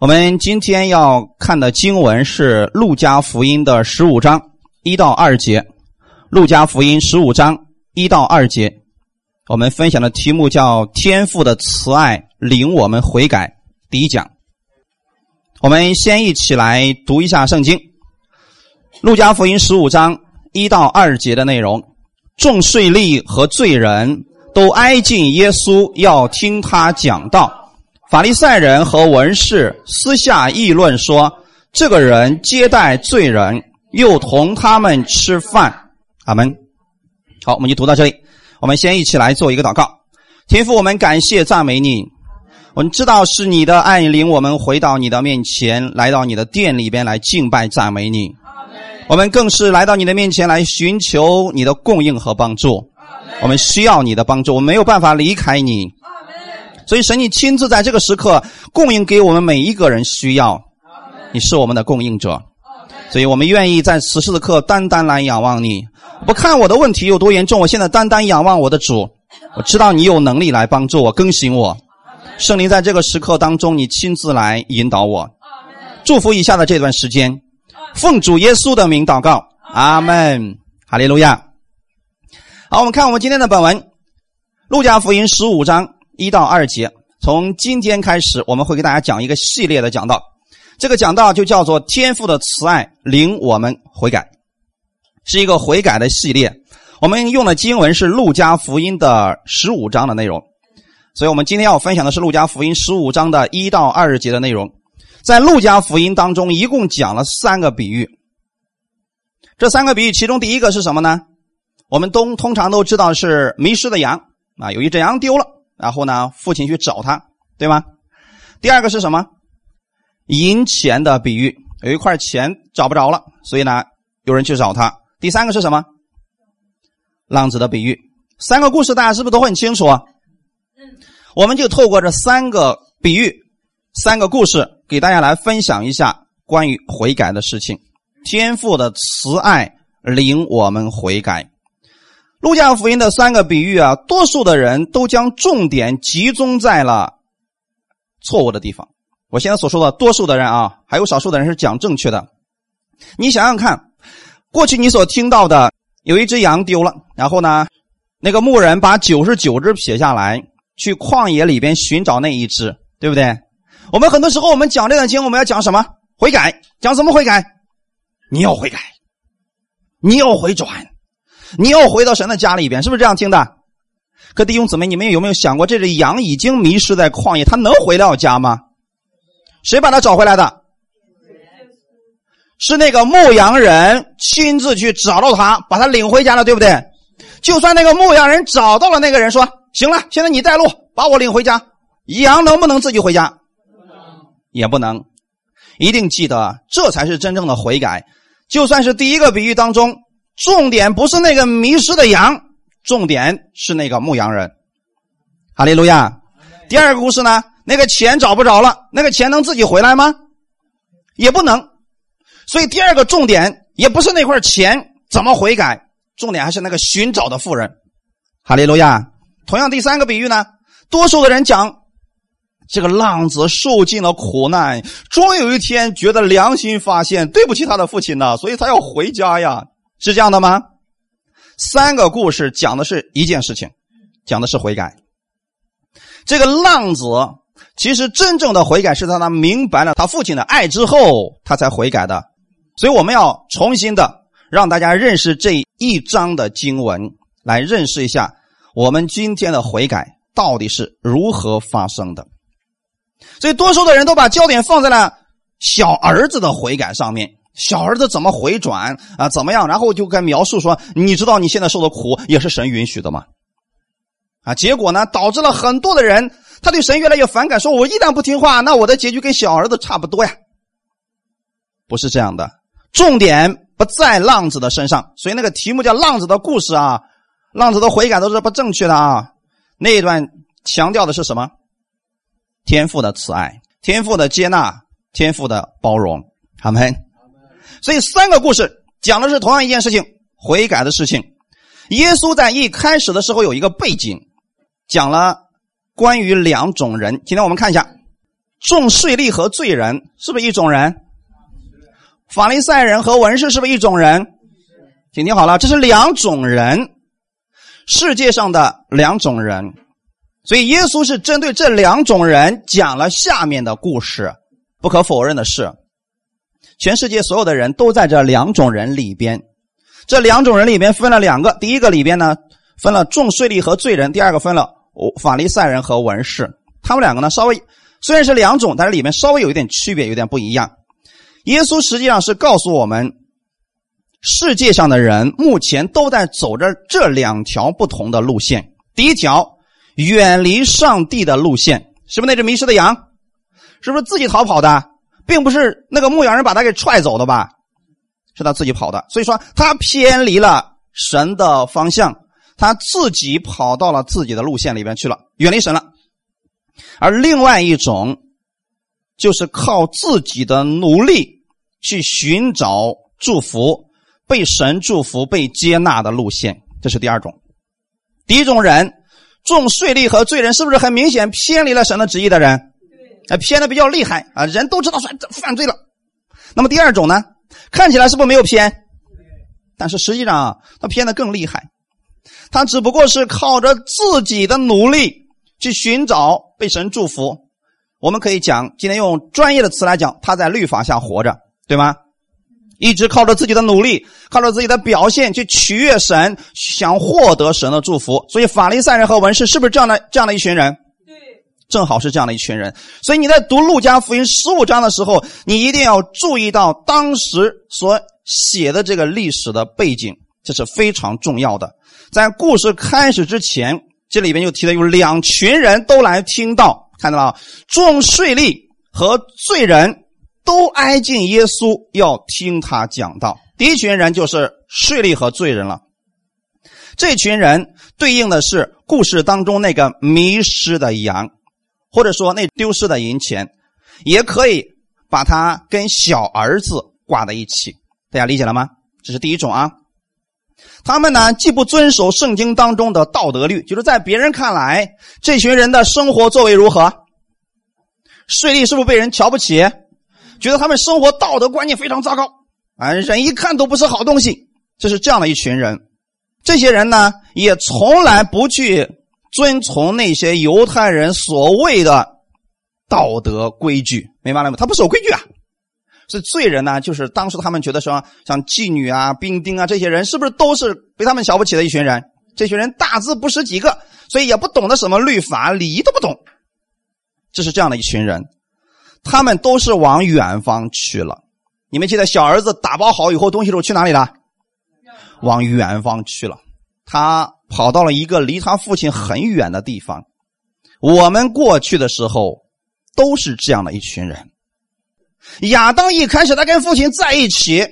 我们今天要看的经文是《路加福音》的十五章一到二节，《路加福音》十五章一到二节，我们分享的题目叫“天父的慈爱领我们悔改”。第一讲，我们先一起来读一下圣经，《路加福音》十五章一到二节的内容。众税吏和罪人都挨近耶稣，要听他讲道。法利赛人和文士私下议论说：“这个人接待罪人，又同他们吃饭。”阿门。好，我们就读到这里。我们先一起来做一个祷告。天父，我们感谢赞美你。我们知道是你的爱领我们回到你的面前，来到你的殿里边来敬拜赞美你。我们更是来到你的面前来寻求你的供应和帮助。我们需要你的帮助，我们没有办法离开你。所以，神，你亲自在这个时刻供应给我们每一个人需要，你是我们的供应者，所以我们愿意在此时此刻单单来仰望你。不看我的问题有多严重，我现在单单仰望我的主。我知道你有能力来帮助我、更新我。圣灵在这个时刻当中，你亲自来引导我。祝福以下的这段时间，奉主耶稣的名祷告，阿门。哈利路亚。好，我们看我们今天的本文，《路加福音》十五章。一到二节，从今天开始，我们会给大家讲一个系列的讲道。这个讲道就叫做“天父的慈爱领我们悔改”，是一个悔改的系列。我们用的经文是《路加福音》的十五章的内容，所以我们今天要分享的是《路加福音》十五章的一到二节的内容。在《路加福音》当中，一共讲了三个比喻。这三个比喻，其中第一个是什么呢？我们都通常都知道是迷失的羊啊，有一只羊丢了。然后呢，父亲去找他，对吗？第二个是什么？银钱的比喻，有一块钱找不着了，所以呢，有人去找他。第三个是什么？浪子的比喻。三个故事大家是不是都很清楚？嗯。我们就透过这三个比喻、三个故事，给大家来分享一下关于悔改的事情。天父的慈爱领我们悔改。路加福音的三个比喻啊，多数的人都将重点集中在了错误的地方。我现在所说的多数的人啊，还有少数的人是讲正确的。你想想看，过去你所听到的，有一只羊丢了，然后呢，那个牧人把九十九只撇下来，去旷野里边寻找那一只，对不对？我们很多时候我们讲这段经，我们要讲什么？悔改，讲什么悔改？你要悔改，你要回转。你要回到神的家里边，是不是这样听的？可弟兄姊妹，你们有没有想过，这只羊已经迷失在旷野，它能回到家吗？谁把它找回来的？是那个牧羊人亲自去找到他，把他领回家了，对不对？就算那个牧羊人找到了那个人，说：“行了，现在你带路，把我领回家。”羊能不能自己回家？也不能。一定记得，这才是真正的悔改。就算是第一个比喻当中。重点不是那个迷失的羊，重点是那个牧羊人。哈利路亚。第二个故事呢？那个钱找不着了，那个钱能自己回来吗？也不能。所以第二个重点也不是那块钱怎么悔改，重点还是那个寻找的妇人。哈利路亚。同样，第三个比喻呢？多数的人讲，这个浪子受尽了苦难，终有一天觉得良心发现，对不起他的父亲呢，所以他要回家呀。是这样的吗？三个故事讲的是一件事情，讲的是悔改。这个浪子其实真正的悔改是在他明白了他父亲的爱之后，他才悔改的。所以我们要重新的让大家认识这一章的经文，来认识一下我们今天的悔改到底是如何发生的。所以多数的人都把焦点放在了小儿子的悔改上面。小儿子怎么回转啊？怎么样？然后就该描述说：“你知道你现在受的苦也是神允许的吗？”啊，结果呢，导致了很多的人他对神越来越反感，说：“我一旦不听话，那我的结局跟小儿子差不多呀。”不是这样的，重点不在浪子的身上，所以那个题目叫“浪子的故事”啊，浪子的悔改都是不正确的啊。那一段强调的是什么？天赋的慈爱，天赋的接纳，天赋的包容。他们。所以三个故事讲的是同样一件事情，悔改的事情。耶稣在一开始的时候有一个背景，讲了关于两种人。今天我们看一下，重税吏和罪人是不是一种人？法利赛人和文士是不是一种人？请听好了，这是两种人，世界上的两种人。所以耶稣是针对这两种人讲了下面的故事。不可否认的是，全世界所有的人都在这两种人里边。这两种人里边分了两个，第一个里边呢分了重税吏和罪人，第二个分了法利赛人和文士。他们两个呢稍微虽然是两种，但是里面稍微有一点区别，有点不一样。耶稣实际上是告诉我们，世界上的人目前都在走着这两条不同的路线。第一条。远离上帝的路线，是不是那只迷失的羊？是不是自己逃跑的？并不是那个牧羊人把他给踹走的吧？是他自己跑的。所以说他偏离了神的方向，他自己跑到了自己的路线里边去了，远离神了。而另外一种，就是靠自己的努力去寻找祝福、被神祝福、被接纳的路线，这是第二种。第一种人。重税吏和罪人是不是很明显偏离了神的旨意的人？啊，偏的比较厉害啊！人都知道犯犯罪了。那么第二种呢？看起来是不是没有偏？但是实际上啊，他偏的更厉害。他只不过是靠着自己的努力去寻找被神祝福。我们可以讲，今天用专业的词来讲，他在律法下活着，对吗？一直靠着自己的努力，靠着自己的表现去取悦神，想获得神的祝福。所以法利赛人和文士是不是这样的这样的一群人？正好是这样的一群人。所以你在读路加福音十五章的时候，你一定要注意到当时所写的这个历史的背景，这是非常重要的。在故事开始之前，这里边就提到有两群人都来听到，看到了重税吏和罪人。都挨近耶稣，要听他讲道。第一群人就是税吏和罪人了。这群人对应的是故事当中那个迷失的羊，或者说那丢失的银钱，也可以把它跟小儿子挂在一起。大家理解了吗？这是第一种啊。他们呢，既不遵守圣经当中的道德律，就是在别人看来，这群人的生活作为如何？税吏是不是被人瞧不起？觉得他们生活道德观念非常糟糕，啊，人一看都不是好东西。这是这样的一群人，这些人呢也从来不去遵从那些犹太人所谓的道德规矩，明白了吗？他不守规矩啊。是罪人呢，就是当时他们觉得说，像妓女啊、兵丁啊这些人，是不是都是被他们瞧不起的一群人？这群人大字不识几个，所以也不懂得什么律法、礼仪都不懂。就是这样的一群人。他们都是往远方去了。你们记得小儿子打包好以后东西时候去哪里了？往远方去了。他跑到了一个离他父亲很远的地方。我们过去的时候都是这样的一群人。亚当一开始他跟父亲在一起，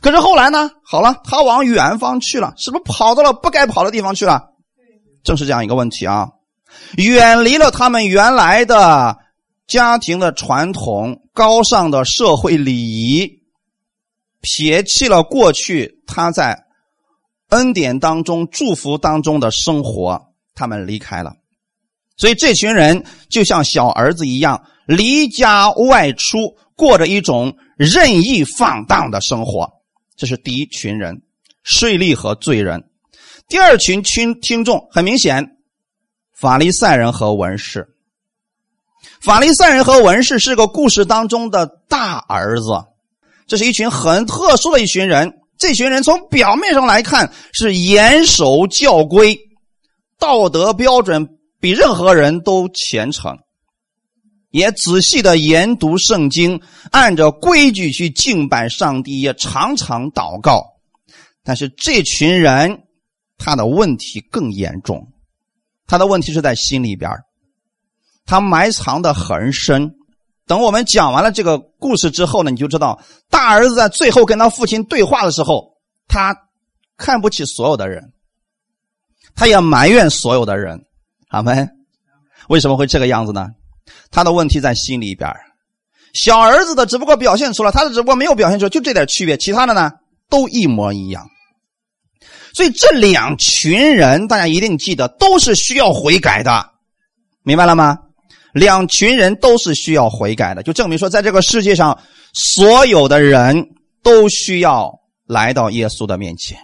可是后来呢？好了，他往远方去了，是不是跑到了不该跑的地方去了？正是这样一个问题啊，远离了他们原来的。家庭的传统、高尚的社会礼仪，撇弃了过去他在恩典当中、祝福当中的生活，他们离开了。所以这群人就像小儿子一样，离家外出，过着一种任意放荡的生活。这是第一群人，税吏和罪人。第二群听听众很明显，法利赛人和文士。法利赛人和文士是个故事当中的大儿子，这是一群很特殊的一群人。这群人从表面上来看是严守教规，道德标准比任何人都虔诚，也仔细的研读圣经，按照规矩去敬拜上帝，也常常祷告。但是这群人他的问题更严重，他的问题是在心里边他埋藏的很深，等我们讲完了这个故事之后呢，你就知道大儿子在最后跟他父亲对话的时候，他看不起所有的人，他也埋怨所有的人。阿门。为什么会这个样子呢？他的问题在心里边小儿子的只不过表现出了，他的只不过没有表现出来，就这点区别，其他的呢都一模一样。所以这两群人，大家一定记得，都是需要悔改的，明白了吗？两群人都是需要悔改的，就证明说，在这个世界上，所有的人都需要来到耶稣的面前。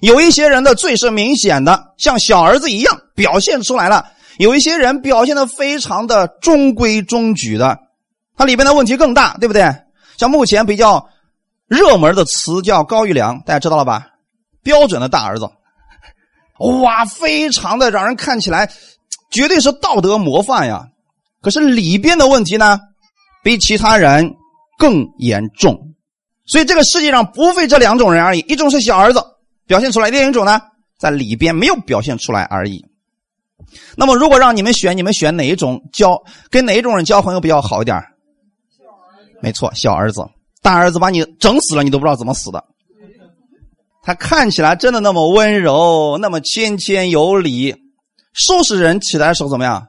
有一些人的罪是明显的，像小儿子一样表现出来了；有一些人表现的非常的中规中矩的，它里边的问题更大，对不对？像目前比较热门的词叫高玉良，大家知道了吧？标准的大儿子，哇，非常的让人看起来绝对是道德模范呀。可是里边的问题呢，比其他人更严重。所以这个世界上不非这两种人而已，一种是小儿子表现出来，另一种呢在里边没有表现出来而已。那么如果让你们选，你们选哪一种交跟哪一种人交朋友比较好一点？没错，小儿子，大儿子把你整死了，你都不知道怎么死的。他看起来真的那么温柔，那么谦谦有礼，收拾人起来的时候怎么样？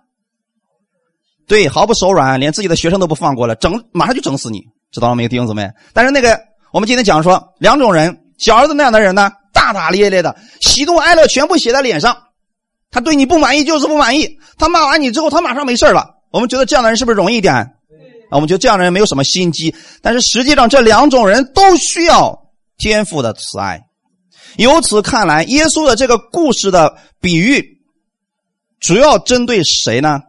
对，毫不手软，连自己的学生都不放过了，整马上就整死你，知道了没有，弟兄姊妹？但是那个，我们今天讲说两种人，小儿子那样的人呢，大大咧咧的，喜怒哀乐全部写在脸上，他对你不满意就是不满意，他骂完你之后，他马上没事了。我们觉得这样的人是不是容易一点？啊，我们觉得这样的人没有什么心机，但是实际上这两种人都需要天赋的慈爱。由此看来，耶稣的这个故事的比喻，主要针对谁呢？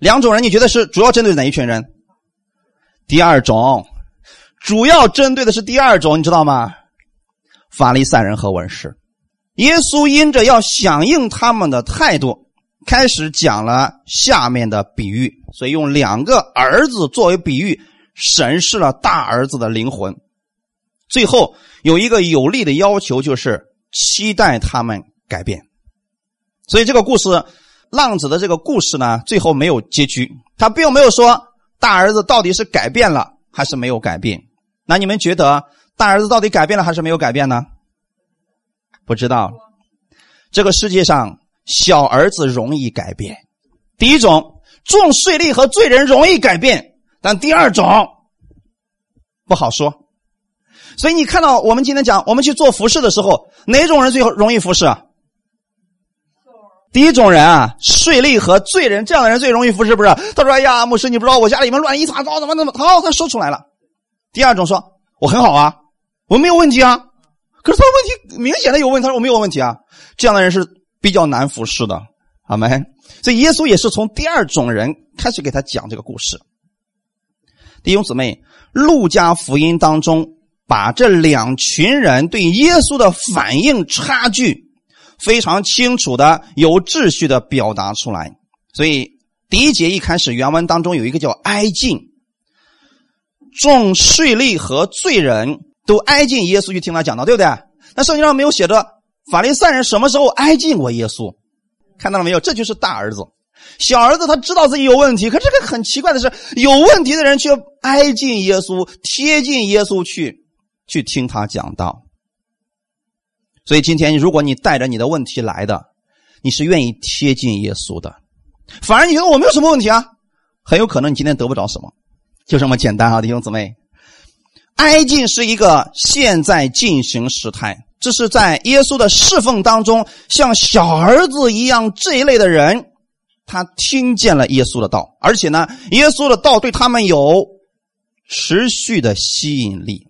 两种人，你觉得是主要针对哪一群人？第二种，主要针对的是第二种，你知道吗？法利赛人和文士。耶稣因着要响应他们的态度，开始讲了下面的比喻，所以用两个儿子作为比喻，审视了大儿子的灵魂。最后有一个有力的要求，就是期待他们改变。所以这个故事。浪子的这个故事呢，最后没有结局，他并没有说大儿子到底是改变了还是没有改变。那你们觉得大儿子到底改变了还是没有改变呢？不知道。这个世界上小儿子容易改变，第一种重税吏和罪人容易改变，但第二种不好说。所以你看到我们今天讲，我们去做服饰的时候，哪种人最后容易服侍？第一种人啊，税吏和罪人这样的人最容易服侍，不是？他说：“哎呀，牧师，你不知道我家里面乱一团糟，怎么怎么？”好，他说出来了。第二种说：“我很好啊，我没有问题啊。”可是他的问题明显的有问题，他说：“我没有问题啊。”这样的人是比较难服侍的，好没？所以耶稣也是从第二种人开始给他讲这个故事。弟兄姊妹，路加福音当中把这两群人对耶稣的反应差距。非常清楚的、有秩序的表达出来，所以第一节一开始原文当中有一个叫挨近，众税吏和罪人都挨近耶稣去听他讲道，对不对？那圣经上没有写着法利赛人什么时候挨近过耶稣，看到了没有？这就是大儿子，小儿子他知道自己有问题，可这个很奇怪的是，有问题的人却挨近耶稣，贴近耶稣去去听他讲道。所以今天，如果你带着你的问题来的，你是愿意贴近耶稣的，反而你觉得我没有什么问题啊，很有可能你今天得不着什么，就这么简单啊，弟兄姊妹。挨近是一个现在进行时态，这是在耶稣的侍奉当中，像小儿子一样这一类的人，他听见了耶稣的道，而且呢，耶稣的道对他们有持续的吸引力。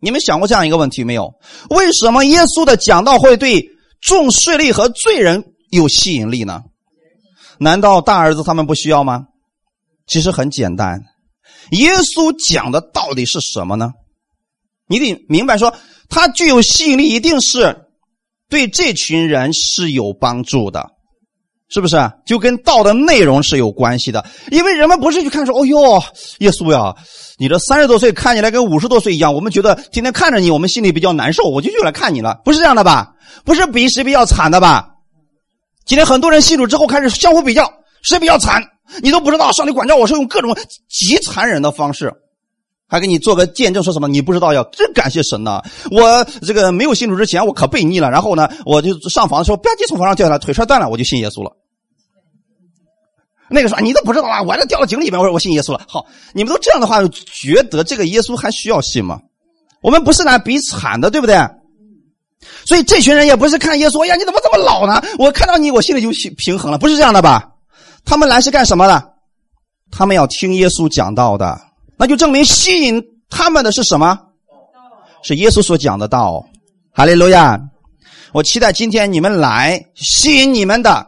你们想过这样一个问题没有？为什么耶稣的讲道会对众税吏和罪人有吸引力呢？难道大儿子他们不需要吗？其实很简单，耶稣讲的到底是什么呢？你得明白，说他具有吸引力，一定是对这群人是有帮助的。是不是就跟道的内容是有关系的？因为人们不是去看说，哦哟，耶稣呀，你这三十多岁看起来跟五十多岁一样，我们觉得天天看着你，我们心里比较难受，我就又来看你了，不是这样的吧？不是比谁比较惨的吧？今天很多人信主之后开始相互比较，谁比较惨？你都不知道，上帝管教我是用各种极残忍的方式，还给你做个见证，说什么你不知道要真感谢神呐！我这个没有信主之前，我可悖逆了，然后呢，我就上房的时候吧唧从房上掉下来，腿摔断了，我就信耶稣了。那个说你都不知道啊，我这掉到井里面，我说我信耶稣了。好，你们都这样的话，觉得这个耶稣还需要信吗？我们不是来比惨的，对不对？所以这群人也不是看耶稣，哎呀，你怎么这么老呢？我看到你，我心里就平衡了，不是这样的吧？他们来是干什么的？他们要听耶稣讲道的，那就证明吸引他们的是什么？是耶稣所讲的道。哈利路亚！我期待今天你们来，吸引你们的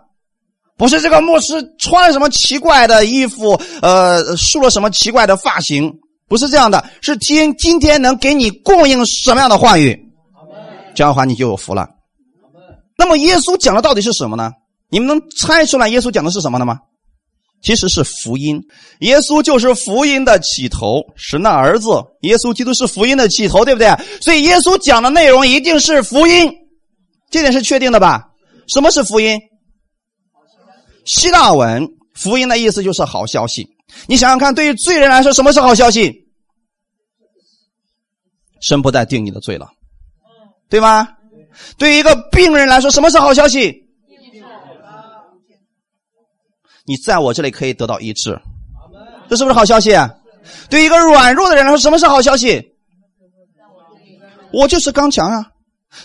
不是这个牧师穿什么奇怪的衣服，呃，梳了什么奇怪的发型，不是这样的，是听今天能给你供应什么样的话语，这样的话你就有福了。那么耶稣讲的到底是什么呢？你们能猜出来耶稣讲的是什么的吗？其实是福音，耶稣就是福音的起头，神的儿子，耶稣基督是福音的起头，对不对？所以耶稣讲的内容一定是福音，这点是确定的吧？什么是福音？希腊文福音的意思就是好消息。你想想看，对于罪人来说，什么是好消息？神不再定你的罪了，对吗？对于一个病人来说，什么是好消息？你在我这里可以得到医治，这是不是好消息？对一个软弱的人来说，什么是好消息？我就是刚强啊！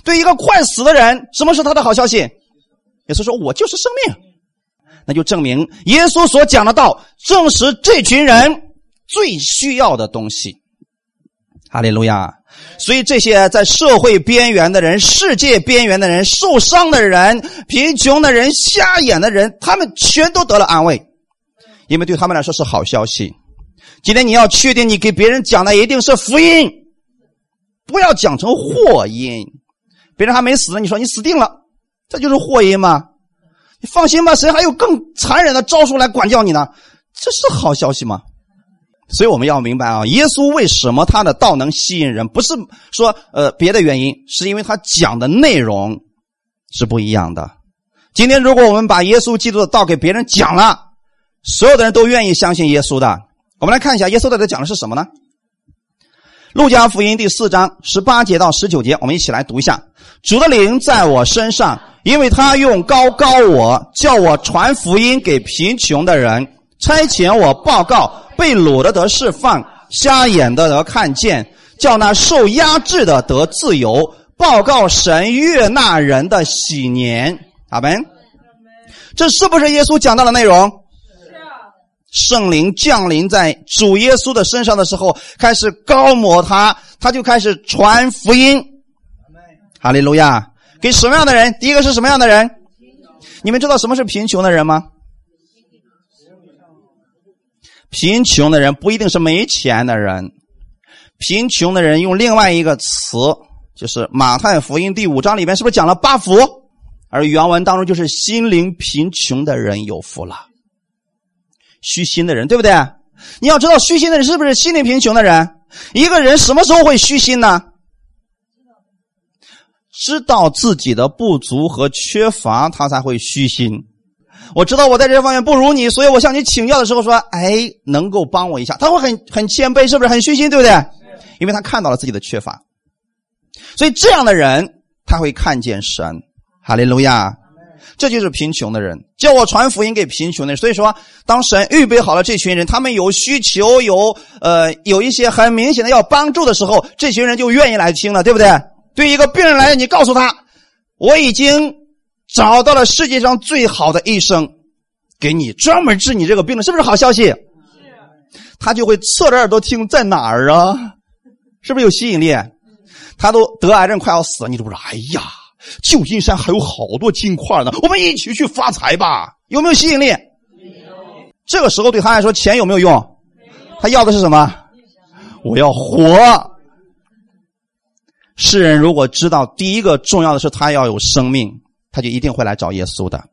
对一个快死的人，什么是他的好消息？也是说我就是生命，那就证明耶稣所讲的道，正是这群人最需要的东西。哈利路亚！所以这些在社会边缘的人、世界边缘的人、受伤的人、贫穷的人、瞎眼的人，他们全都得了安慰，因为对他们来说是好消息。今天你要确定，你给别人讲的一定是福音，不要讲成祸因。别人还没死，你说你死定了，这就是祸因吗？你放心吧，谁还有更残忍的招数来管教你呢？这是好消息吗？所以我们要明白啊，耶稣为什么他的道能吸引人？不是说呃别的原因，是因为他讲的内容是不一样的。今天如果我们把耶稣基督的道给别人讲了，所有的人都愿意相信耶稣的。我们来看一下耶稣到底讲的是什么呢？路加福音第四章十八节到十九节，我们一起来读一下：主的灵在我身上，因为他用高高我，叫我传福音给贫穷的人，差遣我报告。被掳的得释放，瞎眼的得看见，叫那受压制的得自由，报告神悦纳人的喜年。阿门。这是不是耶稣讲到的内容？圣灵降临在主耶稣的身上的时候，开始高抹他，他就开始传福音。哈利路亚！给什么样的人？第一个是什么样的人？你们知道什么是贫穷的人吗？贫穷的人不一定是没钱的人，贫穷的人用另外一个词，就是马太福音第五章里面是不是讲了八福？而原文当中就是心灵贫穷的人有福了，虚心的人，对不对？你要知道，虚心的人是不是心灵贫穷的人？一个人什么时候会虚心呢？知道自己的不足和缺乏，他才会虚心。我知道我在这方面不如你，所以我向你请教的时候说：“哎，能够帮我一下？”他会很很谦卑，是不是很虚心？对不对？因为他看到了自己的缺乏，所以这样的人他会看见神。哈利路亚！这就是贫穷的人，叫我传福音给贫穷的人。所以说，当神预备好了这群人，他们有需求，有呃有一些很明显的要帮助的时候，这群人就愿意来听了，对不对？对一个病人来，你告诉他，我已经。找到了世界上最好的医生，给你专门治你这个病的，是不是好消息？他就会侧着耳朵听，在哪儿啊？是不是有吸引力？他都得癌症快要死了，你都不知道。哎呀，旧金山还有好多金块呢，我们一起去发财吧？有没有吸引力？这个时候对他来说，钱有没有用？他要的是什么？我要活。世人如果知道第一个重要的是他要有生命。他就一定会来找耶稣的，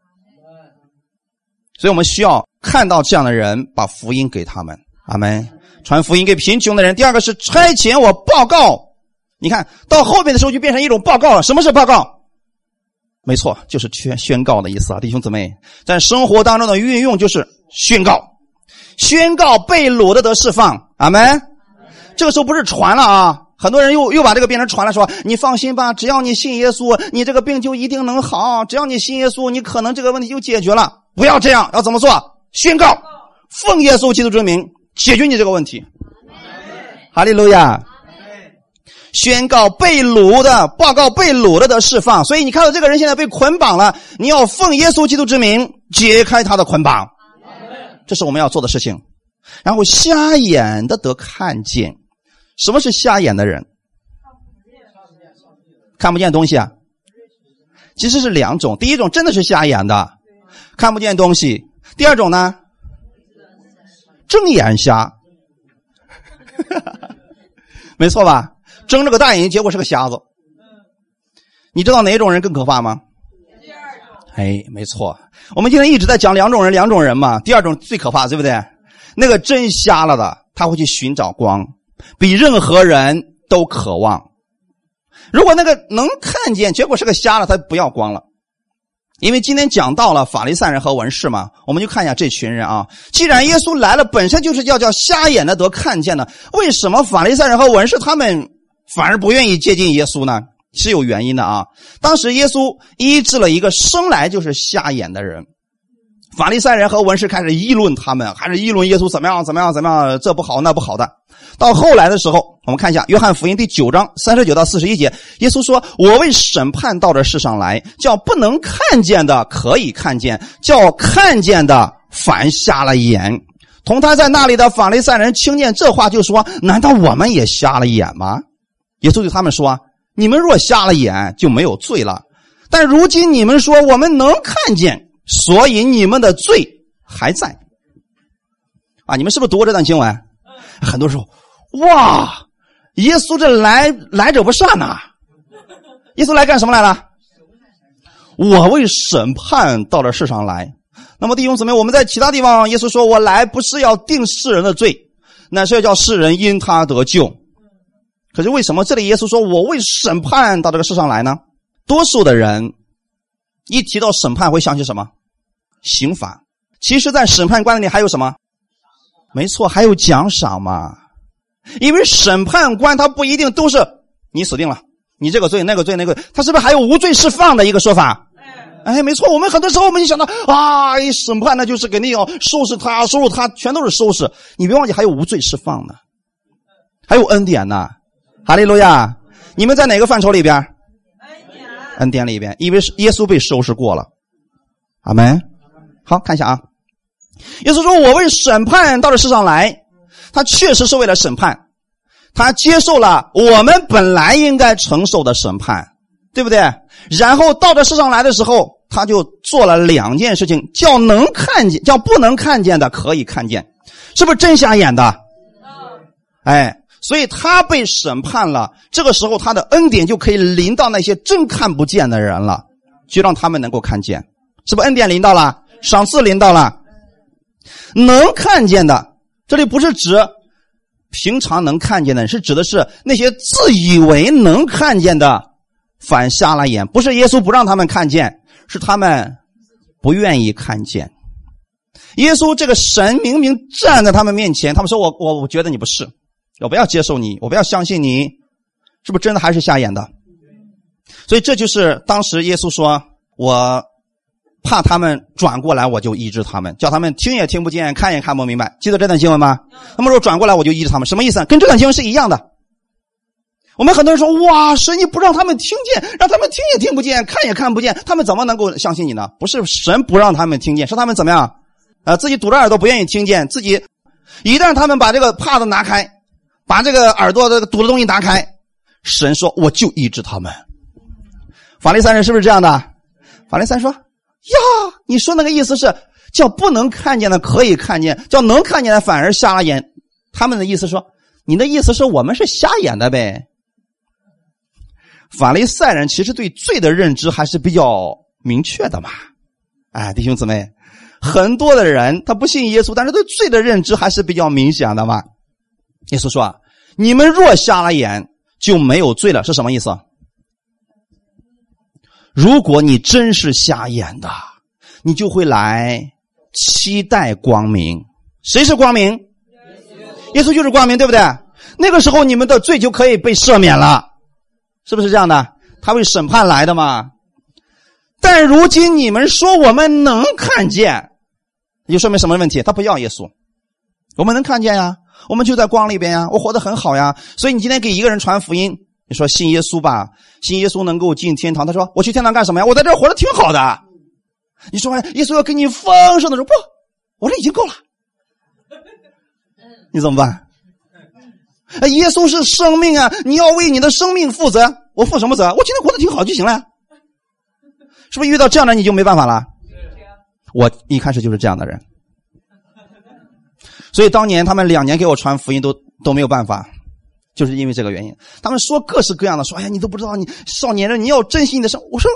所以我们需要看到这样的人，把福音给他们。阿门。传福音给贫穷的人。第二个是差遣我报告。你看到后面的时候就变成一种报告了。什么是报告？没错，就是宣宣告的意思啊，弟兄姊妹，在生活当中的运用就是宣告，宣告被掳的得释放。阿门。这个时候不是传了啊。很多人又又把这个变成传了，说你放心吧，只要你信耶稣，你这个病就一定能好。只要你信耶稣，你可能这个问题就解决了。不要这样，要怎么做？宣告，奉耶稣基督之名解决你这个问题。哈利路亚！宣告被掳的报告被掳了的释放。所以你看到这个人现在被捆绑了，你要奉耶稣基督之名解开他的捆绑。这是我们要做的事情。然后瞎眼的得看见，什么是瞎眼的人？看不见东西啊？其实是两种，第一种真的是瞎眼的，看不见东西；第二种呢，睁眼瞎，没错吧？睁着个大眼睛，结果是个瞎子。你知道哪种人更可怕吗？哎，没错，我们今天一直在讲两种人，两种人嘛。第二种最可怕，对不对？那个真瞎了的，他会去寻找光，比任何人都渴望。如果那个能看见，结果是个瞎了，他不要光了。因为今天讲到了法利赛人和文士嘛，我们就看一下这群人啊。既然耶稣来了，本身就是要叫瞎眼的得看见的，为什么法利赛人和文士他们反而不愿意接近耶稣呢？是有原因的啊！当时耶稣医治了一个生来就是瞎眼的人，法利赛人和文士开始议论他们，还是议论耶稣怎么样怎么样怎么样，这不好那不好的。到后来的时候，我们看一下《约翰福音》第九章三十九到四十一节，耶稣说：“我为审判到这世上来，叫不能看见的可以看见，叫看见的反瞎了眼。”同他在那里的法利赛人听见这话，就说：“难道我们也瞎了眼吗？”耶稣对他们说。你们若瞎了眼，就没有罪了。但如今你们说我们能看见，所以你们的罪还在。啊，你们是不是读过这段经文？很多时候，哇，耶稣这来来者不善呐！耶稣来干什么来了？我为审判到了世上来。那么弟兄姊妹，我们在其他地方，耶稣说我来不是要定世人的罪，乃是要叫世人因他得救。可是为什么这里耶稣说我为审判到这个世上来呢？多数的人一提到审判会想起什么？刑罚。其实，在审判官里还有什么？没错，还有奖赏嘛。因为审判官他不一定都是你死定了，你这个罪那个罪那个，他是不是还有无罪释放的一个说法？哎，没错，我们很多时候我们就想到啊，一审判那就是肯定要收拾他，收拾他，全都是收拾。你别忘记还有无罪释放呢，还有恩典呢。哈利路亚！你们在哪个范畴里边？恩典。恩典里边，因为是耶稣被收拾过了。阿门。好看一下啊。耶稣说：“我为审判到这世上来，他确实是为了审判，他接受了我们本来应该承受的审判，对不对？然后到这世上来的时候，他就做了两件事情：叫能看见，叫不能看见的可以看见，是不是真瞎眼的？哎。”所以他被审判了，这个时候他的恩典就可以临到那些真看不见的人了，就让他们能够看见，是不是？恩典临到了，赏赐临到了，能看见的，这里不是指平常能看见的，是指的是那些自以为能看见的，反瞎了眼。不是耶稣不让他们看见，是他们不愿意看见。耶稣这个神明明站在他们面前，他们说：“我我我觉得你不是。”我不要接受你，我不要相信你，是不是真的还是瞎眼的？所以这就是当时耶稣说：“我怕他们转过来，我就医治他们，叫他们听也听不见，看也看不明白。”记得这段经文吗？那么说转过来我就医治他们，什么意思？跟这段经文是一样的。我们很多人说：“哇，神你不让他们听见，让他们听也听不见，看也看不见，他们怎么能够相信你呢？”不是神不让他们听见，是他们怎么样？啊，自己堵着耳朵不愿意听见，自己一旦他们把这个帕子拿开。把这个耳朵的堵的东西拿开，神说我就医治他们。法利赛人是不是这样的？法利赛说：“呀，你说那个意思是叫不能看见的可以看见，叫能看见的反而瞎了眼。”他们的意思说：“你的意思是我们是瞎眼的呗？”法利赛人其实对罪的认知还是比较明确的嘛。哎，弟兄姊妹，很多的人他不信耶稣，但是对罪的认知还是比较明显的嘛。耶稣说：“，你们若瞎了眼，就没有罪了。”是什么意思？如果你真是瞎眼的，你就会来期待光明。谁是光明？耶稣就是光明，对不对？那个时候你们的罪就可以被赦免了，是不是这样的？他为审判来的嘛。但如今你们说我们能看见，就说明什么问题？他不要耶稣，我们能看见呀。我们就在光里边呀，我活得很好呀。所以你今天给一个人传福音，你说信耶稣吧，信耶稣能够进天堂。他说我去天堂干什么呀？我在这活得挺好的。你说耶稣要给你丰盛的时候，不，我这已经够了，你怎么办？耶稣是生命啊，你要为你的生命负责。我负什么责？我今天活得挺好就行了。是不是遇到这样的你就没办法了？我一开始就是这样的人，所以当年他们两年给我传福音都都没有办法，就是因为这个原因。他们说各式各样的，说哎呀，你都不知道，你少年人你要珍惜你的生。我说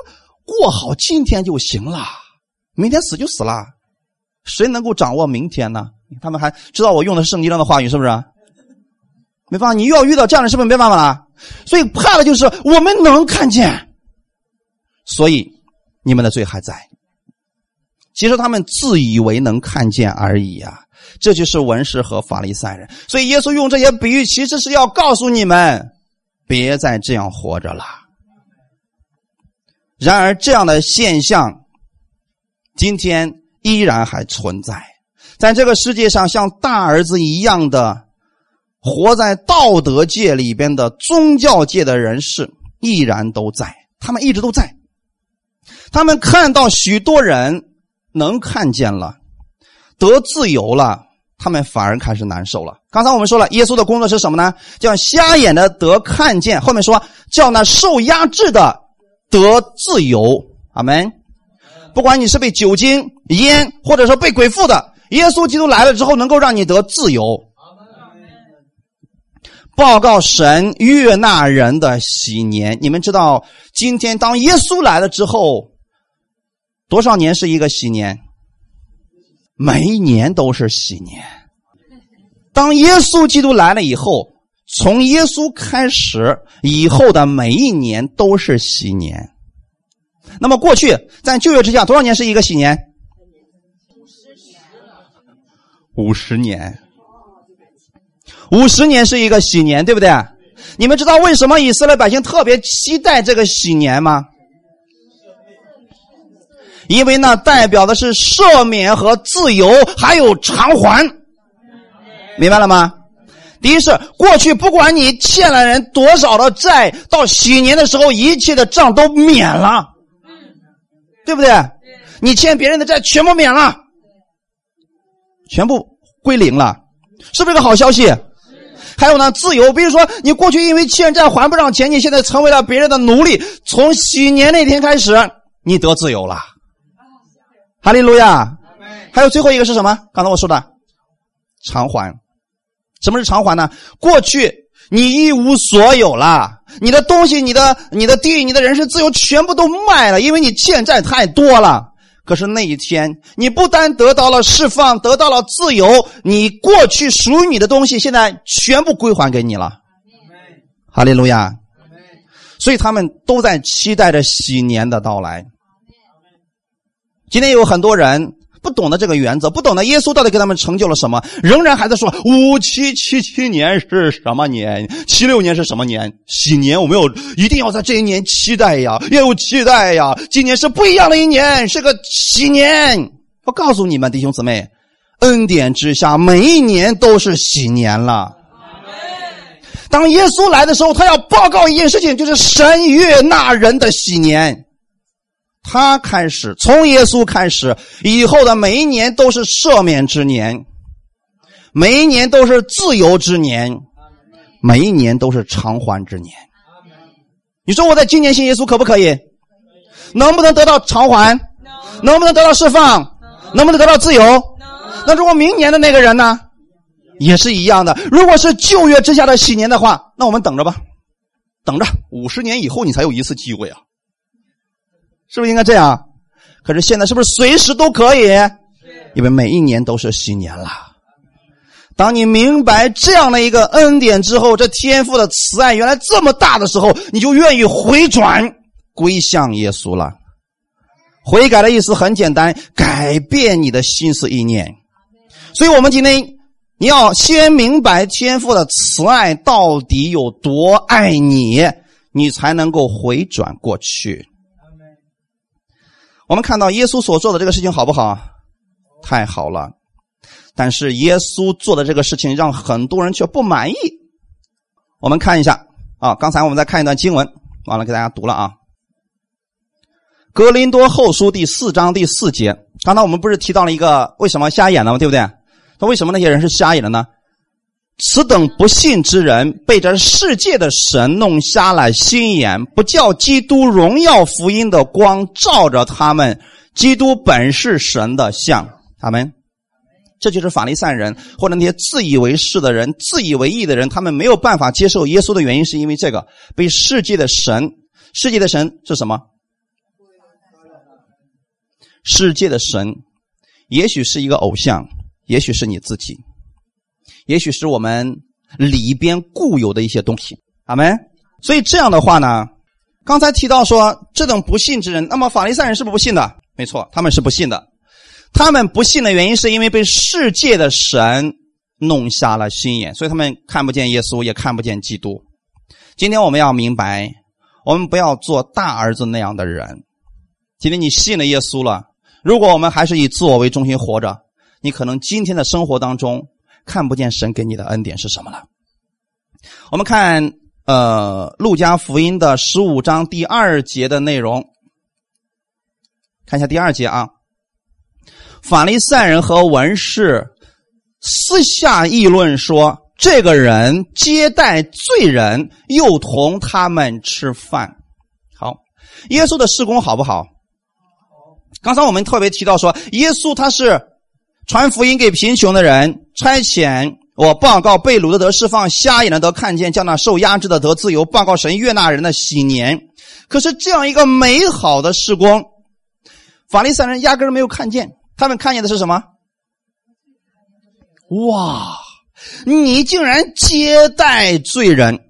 过好今天就行了，明天死就死了，谁能够掌握明天呢？他们还知道我用的是圣经上的话语，是不是？没办法，你又要遇到这样的，是不是没办法了？所以怕的就是我们能看见，所以你们的罪还在。其实他们自以为能看见而已啊，这就是文士和法利赛人。所以耶稣用这些比喻，其实是要告诉你们，别再这样活着了。然而，这样的现象今天依然还存在，在这个世界上，像大儿子一样的活在道德界里边的宗教界的人士依然都在，他们一直都在，他们看到许多人。能看见了，得自由了，他们反而开始难受了。刚才我们说了，耶稣的工作是什么呢？叫瞎眼的得看见。后面说叫那受压制的得自由。阿门。不管你是被酒精、烟，或者说被鬼附的，耶稣基督来了之后，能够让你得自由。报告神悦纳人的喜年。你们知道，今天当耶稣来了之后。多少年是一个喜年？每一年都是喜年。当耶稣基督来了以后，从耶稣开始以后的每一年都是喜年。那么过去在旧约之下，多少年是一个喜年？五十年。五十年。五十年是一个喜年，对不对？你们知道为什么以色列百姓特别期待这个喜年吗？因为那代表的是赦免和自由，还有偿还，明白了吗？第一是过去不管你欠了人多少的债，到喜年的时候，一切的账都免了，对不对？你欠别人的债全部免了，全部归零了，是不是个好消息？还有呢，自由，比如说你过去因为欠债还不上钱，你现在成为了别人的奴隶，从喜年那天开始，你得自由了。哈利路亚！还有最后一个是什么？刚才我说的偿还。什么是偿还呢？过去你一无所有了，你的东西、你的、你的地、你的人身自由全部都卖了，因为你欠债太多了。可是那一天，你不单得到了释放，得到了自由，你过去属于你的东西，现在全部归还给你了。哈利路亚！所以他们都在期待着喜年的到来。今天有很多人不懂得这个原则，不懂得耶稣到底给他们成就了什么，仍然还在说五七七七年是什么年，七六年是什么年？喜年我们有一定要在这一年期待呀，要有期待呀。今年是不一样的一年，是个喜年。我告诉你们，弟兄姊妹，恩典之下，每一年都是喜年了。当耶稣来的时候，他要报告一件事情，就是神悦纳人的喜年。他开始，从耶稣开始，以后的每一年都是赦免之年，每一年都是自由之年，每一年都是偿还之年。你说我在今年信耶稣可不可以？能不能得到偿还？能不能得到释放？能不能得到自由？那如果明年的那个人呢？也是一样的。如果是旧约之下的喜年的话，那我们等着吧，等着五十年以后你才有一次机会啊。是不是应该这样？可是现在是不是随时都可以？因为每一年都是新年了。当你明白这样的一个恩典之后，这天赋的慈爱原来这么大的时候，你就愿意回转归向耶稣了。悔改的意思很简单，改变你的心思意念。所以我们今天你要先明白天父的慈爱到底有多爱你，你才能够回转过去。我们看到耶稣所做的这个事情好不好？太好了，但是耶稣做的这个事情让很多人却不满意。我们看一下啊，刚才我们再看一段经文，完了给大家读了啊，《格林多后书》第四章第四节。刚才我们不是提到了一个为什么瞎眼了吗？对不对？那为什么那些人是瞎眼的呢？此等不信之人，被这世界的神弄瞎了心眼，不叫基督荣耀福音的光照着他们。基督本是神的像，他们，这就是法利赛人或者那些自以为是的人、自以为意的人，他们没有办法接受耶稣的原因，是因为这个被世界的神，世界的神是什么？世界的神，也许是一个偶像，也许是你自己。也许是我们里边固有的一些东西，阿门。所以这样的话呢，刚才提到说这种不信之人，那么法利赛人是不是不信的？没错，他们是不信的。他们不信的原因是因为被世界的神弄瞎了心眼，所以他们看不见耶稣，也看不见基督。今天我们要明白，我们不要做大儿子那样的人。今天你信了耶稣了，如果我们还是以自我为中心活着，你可能今天的生活当中。看不见神给你的恩典是什么了？我们看呃，路加福音的十五章第二节的内容，看一下第二节啊。法利赛人和文士私下议论说：“这个人接待罪人，又同他们吃饭。”好，耶稣的施工好不好？刚才我们特别提到说，耶稣他是传福音给贫穷的人。差遣我报告被掳的得释放，瞎眼的得看见，叫那受压制的得自由，报告神悦纳人的喜年。可是这样一个美好的时光，法利赛人压根没有看见，他们看见的是什么？哇！你竟然接待罪人，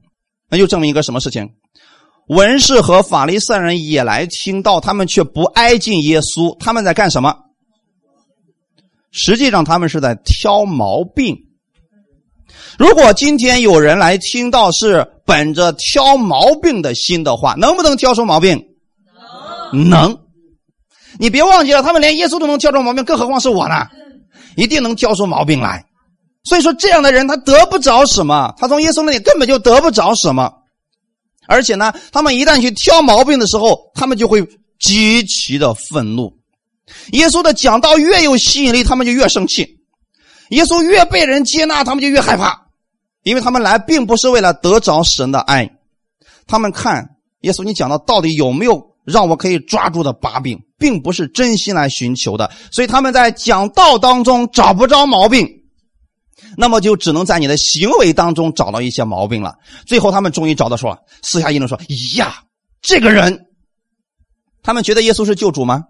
那就证明一个什么事情？文士和法利赛人也来听到，他们却不挨近耶稣，他们在干什么？实际上，他们是在挑毛病。如果今天有人来听到是本着挑毛病的心的话，能不能挑出毛病？能。你别忘记了，他们连耶稣都能挑出毛病，更何况是我呢？一定能挑出毛病来。所以说，这样的人他得不着什么，他从耶稣那里根本就得不着什么。而且呢，他们一旦去挑毛病的时候，他们就会极其的愤怒。耶稣的讲道越有吸引力，他们就越生气；耶稣越被人接纳，他们就越害怕，因为他们来并不是为了得着神的爱，他们看耶稣，你讲的到底有没有让我可以抓住的把柄，并不是真心来寻求的，所以他们在讲道当中找不着毛病，那么就只能在你的行为当中找到一些毛病了。最后他们终于找到说，私下议论说：“呀，这个人，他们觉得耶稣是救主吗？”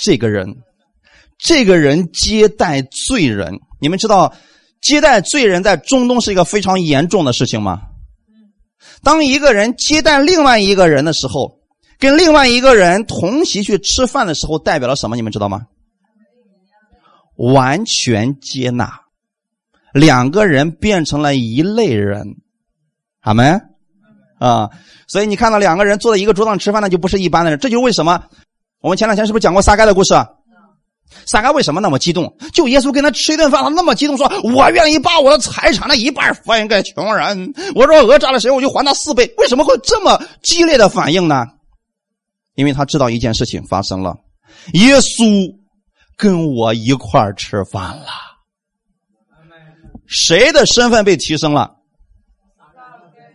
这个人，这个人接待罪人，你们知道接待罪人在中东是一个非常严重的事情吗？当一个人接待另外一个人的时候，跟另外一个人同席去吃饭的时候，代表了什么？你们知道吗？完全接纳，两个人变成了一类人，好没？啊，所以你看到两个人坐在一个桌上吃饭，那就不是一般的人，这就是为什么。我们前两天是不是讲过撒该的故事？撒该为什么那么激动？就耶稣跟他吃一顿饭，他那么激动，说：“我愿意把我的财产的一半分给穷人。”我说：“讹诈了谁，我就还他四倍。”为什么会这么激烈的反应呢？因为他知道一件事情发生了，耶稣跟我一块吃饭了。谁的身份被提升了？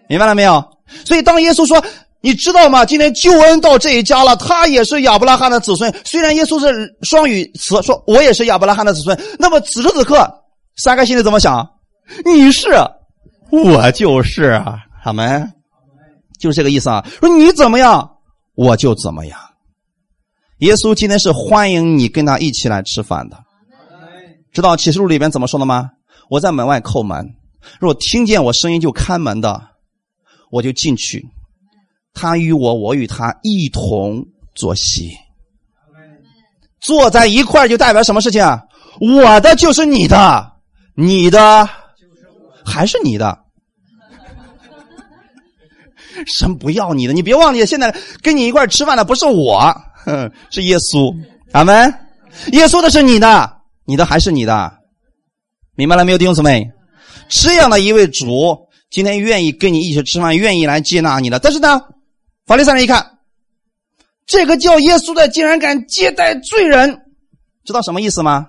明白了没有？所以当耶稣说。你知道吗？今天救恩到这一家了，他也是亚伯拉罕的子孙。虽然耶稣是双语词，说我也是亚伯拉罕的子孙。那么此时此刻，撒该心里怎么想？你是，我就是啊，他们就是这个意思啊。说你怎么样，我就怎么样。耶稣今天是欢迎你跟他一起来吃饭的。知道启示录里边怎么说的吗？我在门外叩门，如果听见我声音就开门的，我就进去。他与我，我与他一同坐席，坐在一块就代表什么事情啊？我的就是你的，你的还是你的，神不要你的，你别忘记，现在跟你一块吃饭的不是我，是耶稣，阿门。耶稣的是你的，你的还是你的，明白了没有，弟兄姊妹？这样的一位主，今天愿意跟你一起吃饭，愿意来接纳你的，但是呢？法利赛人一看，这个叫耶稣的竟然敢接待罪人，知道什么意思吗？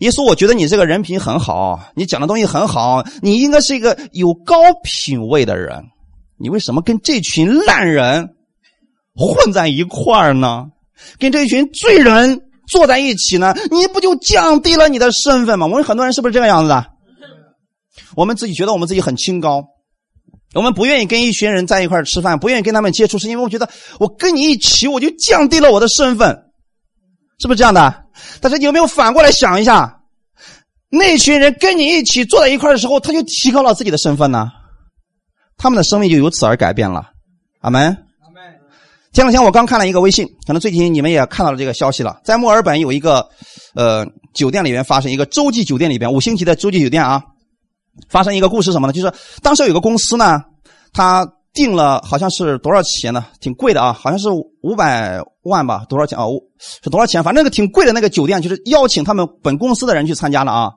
耶稣，我觉得你这个人品很好，你讲的东西很好，你应该是一个有高品位的人，你为什么跟这群烂人混在一块儿呢？跟这群罪人坐在一起呢？你不就降低了你的身份吗？我们很多人是不是这个样子的？我们自己觉得我们自己很清高，我们不愿意跟一群人在一块吃饭，不愿意跟他们接触，是因为我觉得我跟你一起，我就降低了我的身份，是不是这样的？但是你有没有反过来想一下，那群人跟你一起坐在一块的时候，他就提高了自己的身份呢？他们的生命就由此而改变了。阿门。前两天我刚看了一个微信，可能最近你们也看到了这个消息了，在墨尔本有一个呃酒店里面发生一个洲际酒店里边五星级的洲际酒店啊，发生一个故事什么呢？就是当时有个公司呢，他。定了好像是多少钱呢？挺贵的啊，好像是五百万吧？多少钱啊？是多少钱？反正那个挺贵的那个酒店，就是邀请他们本公司的人去参加了啊，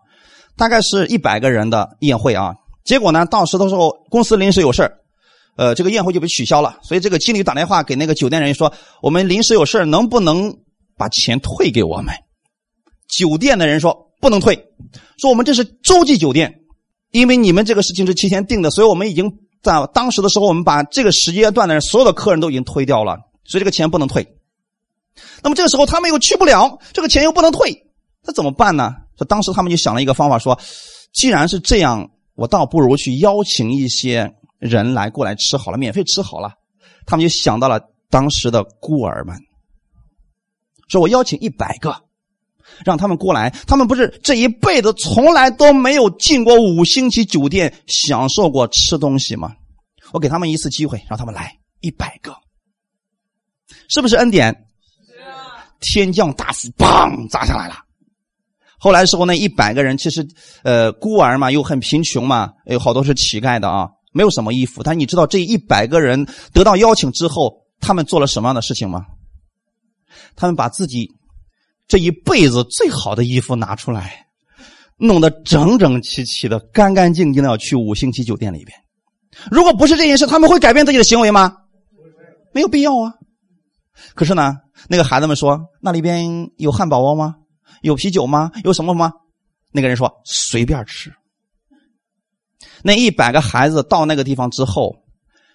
大概是一百个人的宴会啊。结果呢，到时的时候公司临时有事呃，这个宴会就被取消了。所以这个经理打电话给那个酒店人说：“我们临时有事能不能把钱退给我们？”酒店的人说：“不能退，说我们这是洲际酒店，因为你们这个事情是提前定的，所以我们已经。”在当时的时候，我们把这个时间段的人所有的客人都已经推掉了，所以这个钱不能退。那么这个时候他们又去不了，这个钱又不能退，那怎么办呢？说当时他们就想了一个方法，说既然是这样，我倒不如去邀请一些人来过来吃好了，免费吃好了。他们就想到了当时的孤儿们，说我邀请一百个，让他们过来，他们不是这一辈子从来都没有进过五星级酒店，享受过吃东西吗？我给他们一次机会，让他们来一百个，是不是恩典？天降大福，砰砸下来了。后来时候那一百个人其实，呃，孤儿嘛，又很贫穷嘛，有好多是乞丐的啊，没有什么衣服。但你知道这一百个人得到邀请之后，他们做了什么样的事情吗？他们把自己这一辈子最好的衣服拿出来，弄得整整齐齐的、干干净净的，要去五星级酒店里边。如果不是这件事，他们会改变自己的行为吗？没有必要啊。可是呢，那个孩子们说：“那里边有汉堡包吗？有啤酒吗？有什么吗？”那个人说：“随便吃。”那一百个孩子到那个地方之后，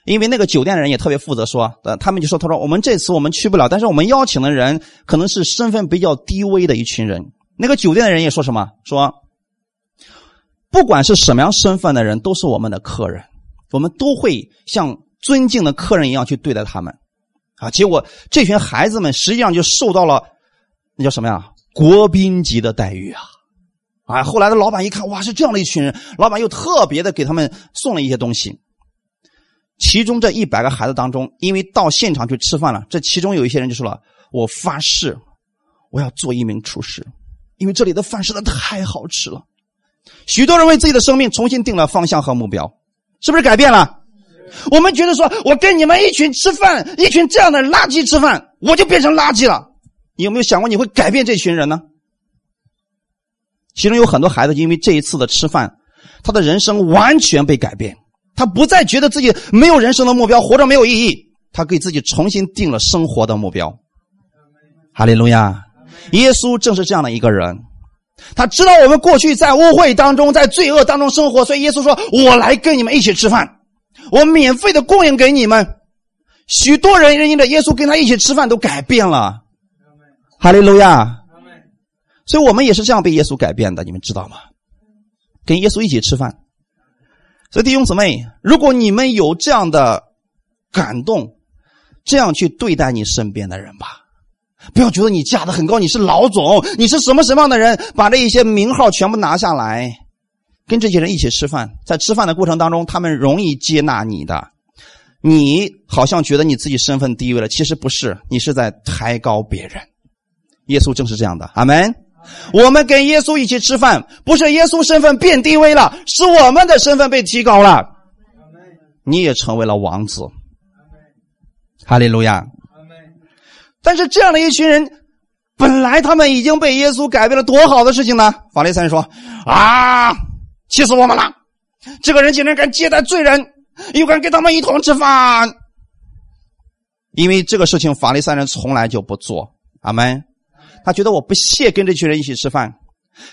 因为那个酒店的人也特别负责，说：“呃，他们就说，他说我们这次我们去不了，但是我们邀请的人可能是身份比较低微的一群人。”那个酒店的人也说什么？说：“不管是什么样身份的人，都是我们的客人。”我们都会像尊敬的客人一样去对待他们，啊！结果这群孩子们实际上就受到了那叫什么呀？国宾级的待遇啊！啊！后来的老板一看，哇，是这样的一群人，老板又特别的给他们送了一些东西。其中这一百个孩子当中，因为到现场去吃饭了，这其中有一些人就说了：“我发誓，我要做一名厨师，因为这里的饭实在太好吃了。”许多人为自己的生命重新定了方向和目标。是不是改变了？我们觉得说，我跟你们一群吃饭，一群这样的垃圾吃饭，我就变成垃圾了。你有没有想过你会改变这群人呢？其中有很多孩子因为这一次的吃饭，他的人生完全被改变，他不再觉得自己没有人生的目标，活着没有意义，他给自己重新定了生活的目标。哈利路亚！耶稣正是这样的一个人。他知道我们过去在污秽当中，在罪恶当中生活，所以耶稣说：“我来跟你们一起吃饭，我免费的供应给你们。”许多人因着耶稣跟他一起吃饭都改变了。哈利路亚！所以我们也是这样被耶稣改变的，你们知道吗？跟耶稣一起吃饭。所以弟兄姊妹，如果你们有这样的感动，这样去对待你身边的人吧。不要觉得你价值很高，你是老总，你是什么什么样的人？把这一些名号全部拿下来，跟这些人一起吃饭，在吃饭的过程当中，他们容易接纳你的。你好像觉得你自己身份低微了，其实不是，你是在抬高别人。耶稣正是这样的，阿门。我们跟耶稣一起吃饭，不是耶稣身份变低微了，是我们的身份被提高了。你也成为了王子。哈利路亚。但是这样的一群人，本来他们已经被耶稣改变了，多好的事情呢？法利赛人说：“啊，气死我们了！这个人竟然敢接待罪人，又敢跟他们一同吃饭。因为这个事情，法利赛人从来就不做。阿门。他觉得我不屑跟这群人一起吃饭，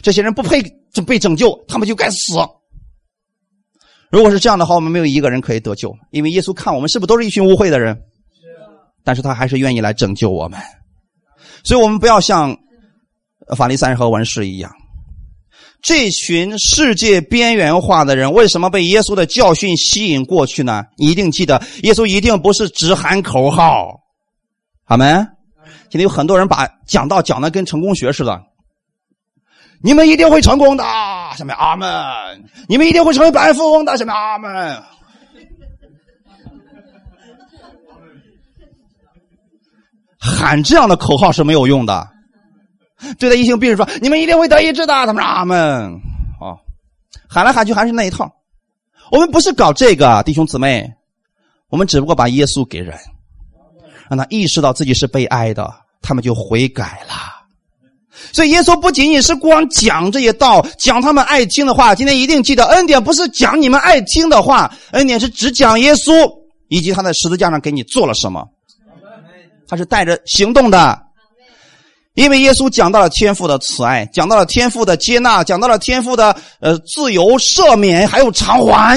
这些人不配被拯救，他们就该死。如果是这样的话，我们没有一个人可以得救，因为耶稣看我们是不是都是一群污秽的人？但是他还是愿意来拯救我们，所以我们不要像法利赛人和文士一样。这群世界边缘化的人，为什么被耶稣的教训吸引过去呢？你一定记得，耶稣一定不是只喊口号，好没？现在有很多人把讲道讲的跟成功学似的，你们一定会成功的，下面阿门。你们一定会成为百万富翁的，下面阿门。喊这样的口号是没有用的。对待异性病人说：“你们一定会得医治的。”他们说：“阿门。”哦，喊来喊去还是那一套。我们不是搞这个，弟兄姊妹，我们只不过把耶稣给人，让他意识到自己是被爱的，他们就悔改了。所以耶稣不仅仅是光讲这些道，讲他们爱听的话。今天一定记得，恩典不是讲你们爱听的话，恩典是只讲耶稣以及他在十字架上给你做了什么。他是带着行动的，因为耶稣讲到了天父的慈爱，讲到了天父的接纳，讲到了天父的呃自由赦免，还有偿还，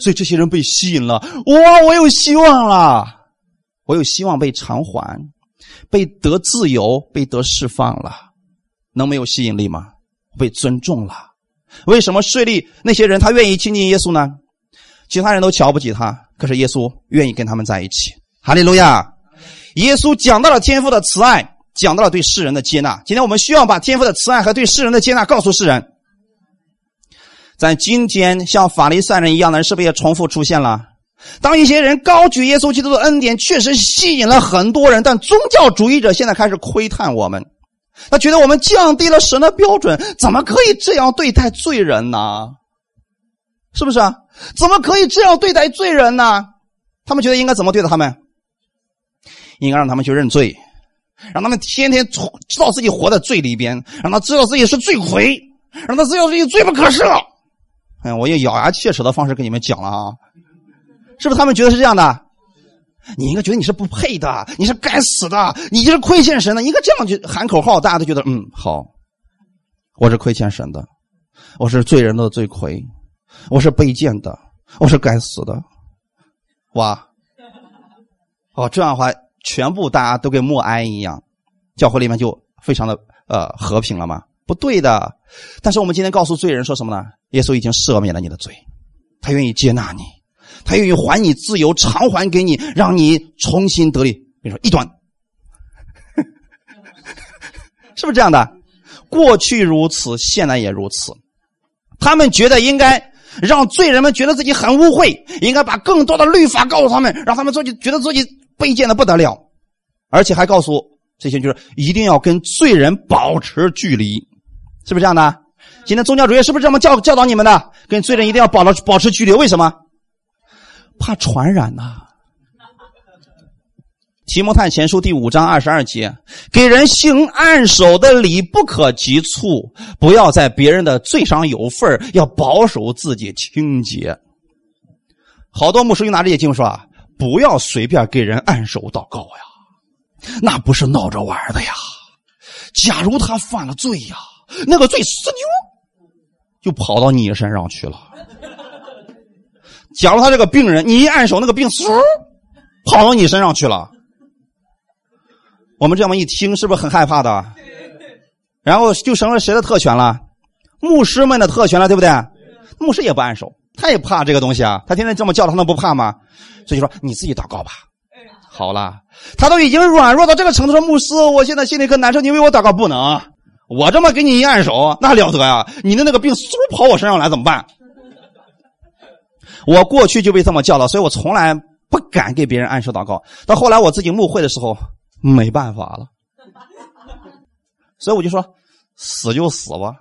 所以这些人被吸引了。哇，我有希望了，我有希望被偿还，被得自由，被得释放了，能没有吸引力吗？被尊重了。为什么税吏那些人他愿意亲近耶稣呢？其他人都瞧不起他，可是耶稣愿意跟他们在一起。哈利路亚。耶稣讲到了天父的慈爱，讲到了对世人的接纳。今天我们需要把天父的慈爱和对世人的接纳告诉世人。在今天，像法利赛人一样的人是不是也重复出现了？当一些人高举耶稣基督的恩典，确实吸引了很多人，但宗教主义者现在开始窥探我们，他觉得我们降低了神的标准，怎么可以这样对待罪人呢？是不是啊？怎么可以这样对待罪人呢？他们觉得应该怎么对待他们？应该让他们去认罪，让他们天天知道自己活在罪里边，让他知道自己是罪魁，让他知道自己罪不可赦。哎，我用咬牙切齿的方式跟你们讲了啊，是不是？他们觉得是这样的？你应该觉得你是不配的，你是该死的，你就是亏欠神的，应该这样去喊口号，大家都觉得嗯好，我是亏欠神的，我是罪人的罪魁，我是卑贱的，我是该死的。哇，哦，这样的话。全部大家都跟默哀一样，教会里面就非常的呃和平了吗？不对的。但是我们今天告诉罪人说什么呢？耶稣已经赦免了你的罪，他愿意接纳你，他愿意还你自由，偿还给你，让你重新得力。比如说一端，是不是这样的？过去如此，现在也如此。他们觉得应该让罪人们觉得自己很污秽，应该把更多的律法告诉他们，让他们自己觉得自己。卑贱的不得了，而且还告诉这些就是一定要跟罪人保持距离，是不是这样的？今天宗教主义是不是这么教教导你们的？跟罪人一定要保持保持距离，为什么？怕传染呐。提摩太前书第五章二十二节，给人行按手的礼不可急促，不要在别人的罪上有份要保守自己清洁。好多牧师就拿这些经说啊。不要随便给人按手祷告呀，那不是闹着玩的呀。假如他犯了罪呀，那个罪死牛就跑到你身上去了。假如他这个病人，你一按手，那个病嗖跑到你身上去了。我们这么一听，是不是很害怕的？然后就成了谁的特权了？牧师们的特权了，对不对？牧师也不按手。他也怕这个东西啊！他天天这么叫他，能不怕吗？所以说你自己祷告吧。好了，他都已经软弱到这个程度，说牧师，我现在心里可难受，你为我祷告不能。我这么给你一按手，那了得呀！你的那个病嗖跑我身上来怎么办？我过去就被这么教导，所以我从来不敢给别人按手祷告。到后来我自己牧会的时候，没办法了，所以我就说死就死吧。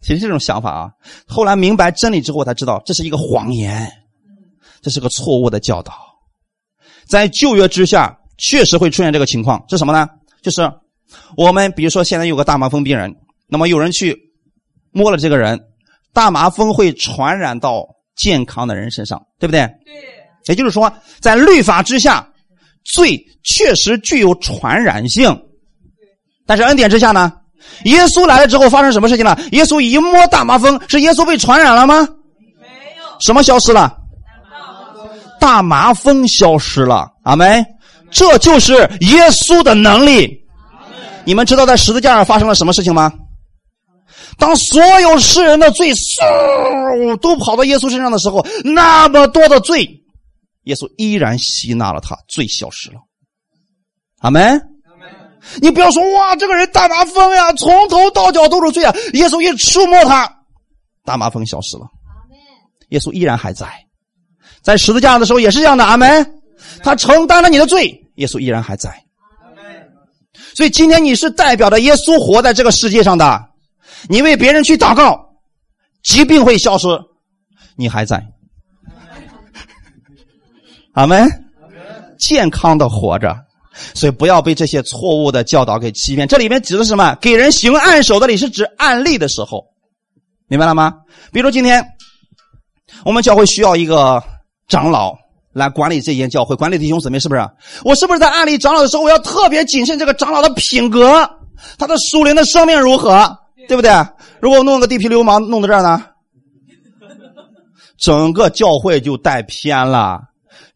其实这种想法啊，后来明白真理之后，才知道这是一个谎言，这是个错误的教导。在旧约之下，确实会出现这个情况，是什么呢？就是我们比如说现在有个大麻风病人，那么有人去摸了这个人，大麻风会传染到健康的人身上，对不对？对。也就是说，在律法之下，罪确实具有传染性，但是恩典之下呢？耶稣来了之后发生什么事情了？耶稣一摸大麻风，是耶稣被传染了吗？没有。什么消失了？大麻风消失了。阿门。这就是耶稣的能力。你们知道在十字架上发生了什么事情吗？当所有世人的罪嗖都跑到耶稣身上的时候，那么多的罪，耶稣依然吸纳了他，罪消失了。阿门。你不要说哇，这个人大麻风呀，从头到脚都是罪啊！耶稣一触摸他，大麻风消失了。耶稣依然还在，在十字架上的时候也是这样的。阿门。他承担了你的罪，耶稣依然还在。所以今天你是代表着耶稣活在这个世界上的，你为别人去祷告，疾病会消失，你还在。阿门。健康的活着。所以不要被这些错误的教导给欺骗。这里面指的是什么？给人行按手的礼是指案例的时候，明白了吗？比如今天我们教会需要一个长老来管理这间教会，管理弟兄姊妹，是不是？我是不是在案例长老的时候，我要特别谨慎这个长老的品格，他的属灵的生命如何，对不对？如果我弄个地痞流氓弄到这儿呢，整个教会就带偏了。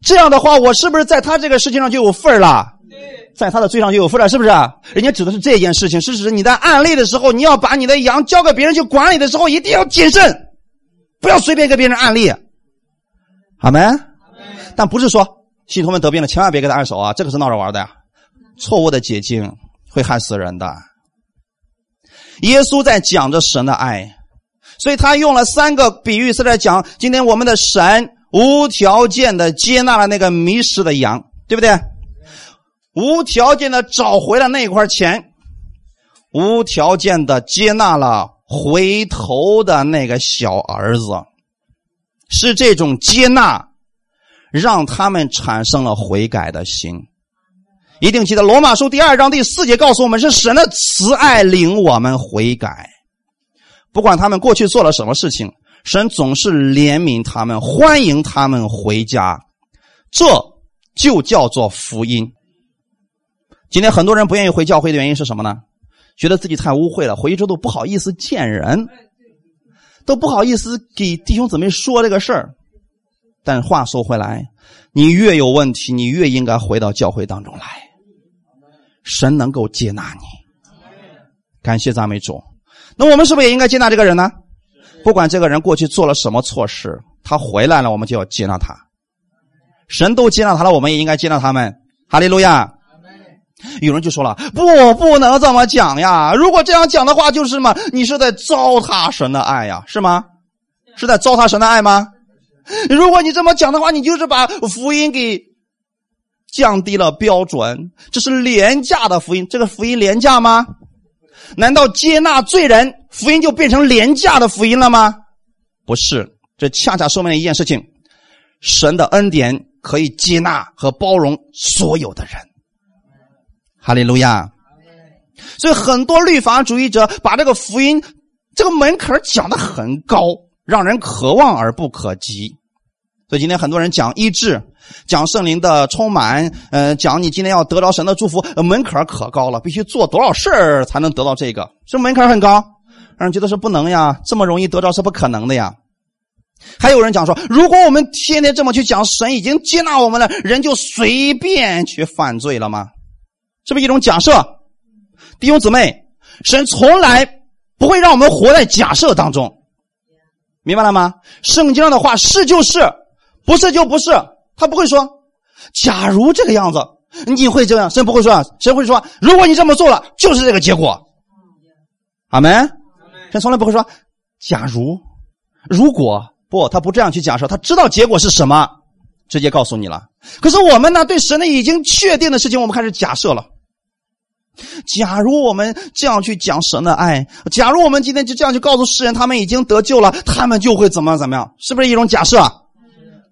这样的话，我是不是在他这个事情上就有份了？在他的罪上就有份了，是不是？人家指的是这件事情，是指你在案例的时候，你要把你的羊交给别人去管理的时候，一定要谨慎，不要随便给别人案例。好没？但不是说信徒们得病了，千万别给他按手啊，这个是闹着玩的呀。错误的解经会害死人的。耶稣在讲着神的爱，所以他用了三个比喻是在讲今天我们的神无条件的接纳了那个迷失的羊，对不对？无条件的找回了那块钱，无条件的接纳了回头的那个小儿子，是这种接纳，让他们产生了悔改的心。一定记得《罗马书》第二章第四节告诉我们：是神的慈爱领我们悔改。不管他们过去做了什么事情，神总是怜悯他们，欢迎他们回家。这就叫做福音。今天很多人不愿意回教会的原因是什么呢？觉得自己太污秽了，回去之后都不好意思见人，都不好意思给弟兄姊妹说这个事儿。但话说回来，你越有问题，你越应该回到教会当中来，神能够接纳你。感谢赞美主。那我们是不是也应该接纳这个人呢？不管这个人过去做了什么错事，他回来了，我们就要接纳他。神都接纳他了，我们也应该接纳他们。哈利路亚。有人就说了：“不，不能这么讲呀！如果这样讲的话，就是什么？你是在糟蹋神的爱呀，是吗？是在糟蹋神的爱吗？如果你这么讲的话，你就是把福音给降低了标准，这是廉价的福音。这个福音廉价吗？难道接纳罪人，福音就变成廉价的福音了吗？不是，这恰恰说明了一件事情：神的恩典可以接纳和包容所有的人。”哈利路亚！所以很多律法主义者把这个福音这个门槛讲的很高，让人可望而不可及。所以今天很多人讲医治，讲圣灵的充满，呃，讲你今天要得到神的祝福，门槛可高了，必须做多少事儿才能得到这个？是门槛很高，让人觉得是不能呀，这么容易得到是不可能的呀。还有人讲说，如果我们天天这么去讲，神已经接纳我们了，人就随便去犯罪了吗？是不是一种假设？弟兄姊妹，神从来不会让我们活在假设当中，明白了吗？圣经上的话是就是，不是就不是，他不会说，假如这个样子你会这样，神不会说，神会说，如果你这么做了，就是这个结果。阿门。神从来不会说，假如，如果不，他不这样去假设，他知道结果是什么，直接告诉你了。可是我们呢，对神的已经确定的事情，我们开始假设了。假如我们这样去讲神的爱，假如我们今天就这样去告诉世人，他们已经得救了，他们就会怎么样怎么样？是不是一种假设？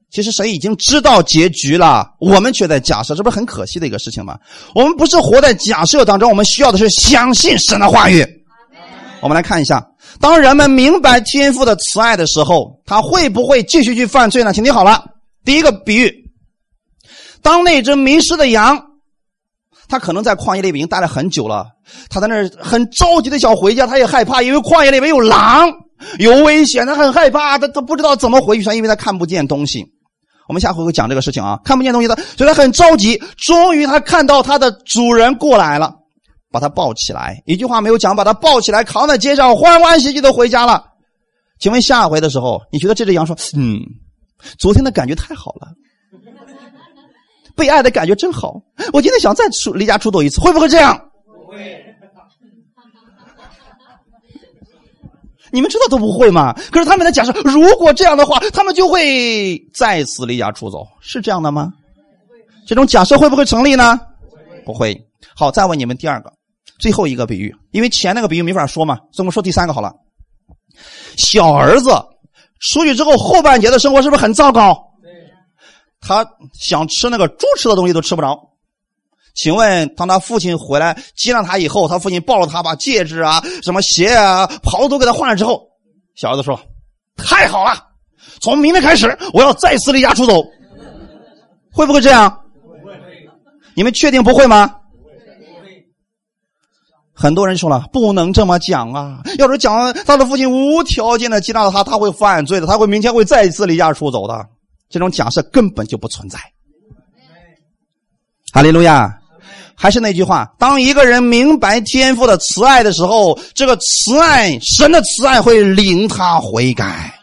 其实神已经知道结局了，我们却在假设，这不是很可惜的一个事情吗？我们不是活在假设当中，我们需要的是相信神的话语。我们来看一下，当人们明白天父的慈爱的时候，他会不会继续去犯罪呢？请听好了，第一个比喻，当那只迷失的羊。他可能在旷野里已经待了很久了，他在那儿很着急的想回家，他也害怕，因为旷野里面有狼，有危险，他很害怕，他他不知道怎么回去，他因为他看不见东西。我们下回会讲这个事情啊，看不见东西的，所以他很着急。终于他看到他的主人过来了，把他抱起来，一句话没有讲，把他抱起来扛在街上，欢欢喜喜的回家了。请问下回的时候，你觉得这只羊说：“嗯，昨天的感觉太好了。”被爱的感觉真好，我今天想再出离家出走一次，会不会这样？不会。你们知道都不会吗？可是他们的假设，如果这样的话，他们就会再次离家出走，是这样的吗？这种假设会不会成立呢？不会。好，再问你们第二个，最后一个比喻，因为前那个比喻没法说嘛，所以我们说第三个好了。小儿子出去之后，后半截的生活是不是很糟糕？他想吃那个猪吃的东西都吃不着，请问当他父亲回来接纳他以后，他父亲抱着他，把戒指啊、什么鞋啊、袍子都给他换了之后，小儿子说：“太好了，从明天开始我要再次离家出走。”会不会这样？你们确定不会吗？很多人说了，不能这么讲啊！要是讲他的父亲无条件的接纳了他，他会犯罪的，他会明天会再一次离家出走的。这种假设根本就不存在。哈利路亚！还是那句话，当一个人明白天父的慈爱的时候，这个慈爱，神的慈爱会领他悔改。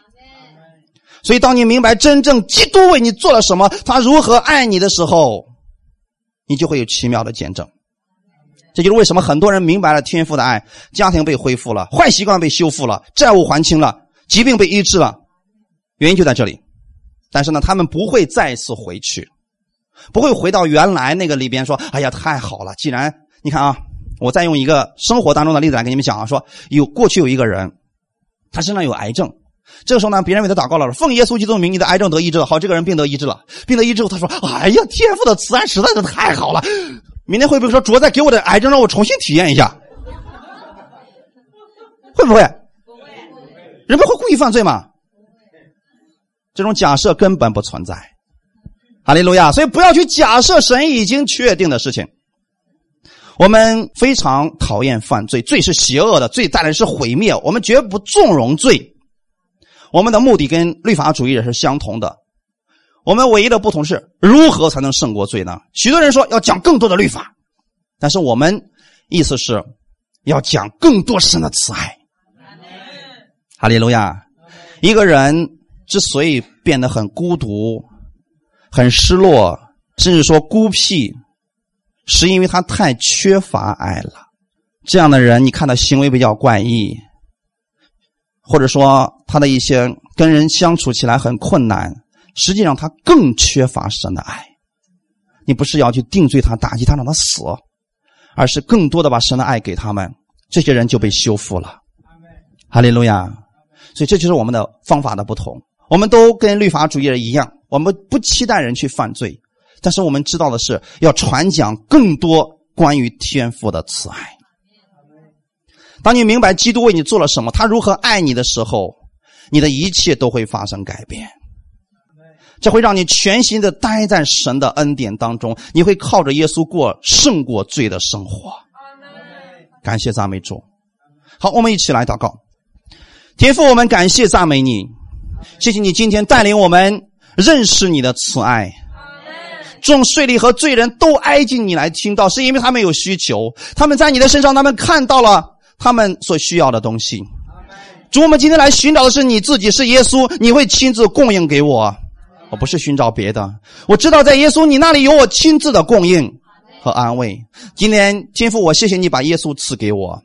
所以，当你明白真正基督为你做了什么，他如何爱你的时候，你就会有奇妙的见证。这就是为什么很多人明白了天父的爱，家庭被恢复了，坏习惯被修复了，债务还清了，疾病被医治了，原因就在这里。但是呢，他们不会再次回去，不会回到原来那个里边说：“哎呀，太好了！既然你看啊，我再用一个生活当中的例子来给你们讲啊，说有过去有一个人，他身上有癌症，这个时候呢，别人为他祷告了，奉耶稣基督的名，你的癌症得医治了。好，这个人病得医治了，病得医治后，他说：哎呀，天父的慈爱实在是太好了！明天会不会说主再给我的癌症让我重新体验一下？会？不会。人们会故意犯罪吗？这种假设根本不存在，哈利路亚！所以不要去假设神已经确定的事情。我们非常讨厌犯罪，罪是邪恶的，罪带来是毁灭。我们绝不纵容罪。我们的目的跟律法主义也是相同的。我们唯一的不同是如何才能胜过罪呢？许多人说要讲更多的律法，但是我们意思是要讲更多神的慈爱。哈利路亚！一个人。之所以变得很孤独、很失落，甚至说孤僻，是因为他太缺乏爱了。这样的人，你看他行为比较怪异，或者说他的一些跟人相处起来很困难，实际上他更缺乏神的爱。你不是要去定罪他、打击他、让他死，而是更多的把神的爱给他们，这些人就被修复了。哈利路亚！所以这就是我们的方法的不同。我们都跟律法主义人一样，我们不期待人去犯罪，但是我们知道的是要传讲更多关于天父的慈爱。当你明白基督为你做了什么，他如何爱你的时候，你的一切都会发生改变。这会让你全心的待在神的恩典当中，你会靠着耶稣过胜过罪的生活。感谢赞美主。好，我们一起来祷告。天父，我们感谢赞美你。谢谢你今天带领我们认识你的慈爱。众税吏和罪人都挨近你来听到，是因为他们有需求，他们在你的身上，他们看到了他们所需要的东西。主，我们今天来寻找的是你自己，是耶稣，你会亲自供应给我，我不是寻找别的。我知道在耶稣你那里有我亲自的供应和安慰。今天天父，我谢谢你把耶稣赐给我，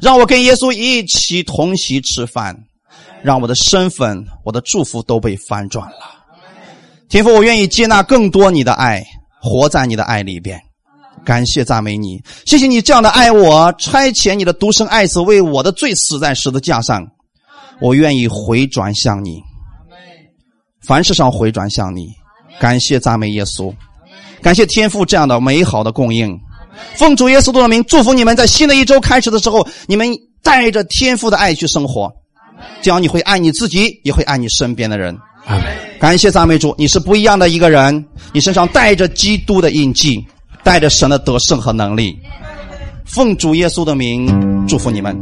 让我跟耶稣一起同席吃饭。让我的身份、我的祝福都被翻转了。天父，我愿意接纳更多你的爱，活在你的爱里边。感谢赞美你，谢谢你这样的爱我，差遣你的独生爱子为我的罪死在十字架上。我愿意回转向你，凡事上回转向你。感谢赞美耶稣，感谢天父这样的美好的供应。奉主耶稣的名祝福你们，在新的一周开始的时候，你们带着天父的爱去生活。这样你会爱你自己，也会爱你身边的人。感谢赞美主，你是不一样的一个人，你身上带着基督的印记。带着神的得胜和能力。奉主耶稣的名，祝福你们。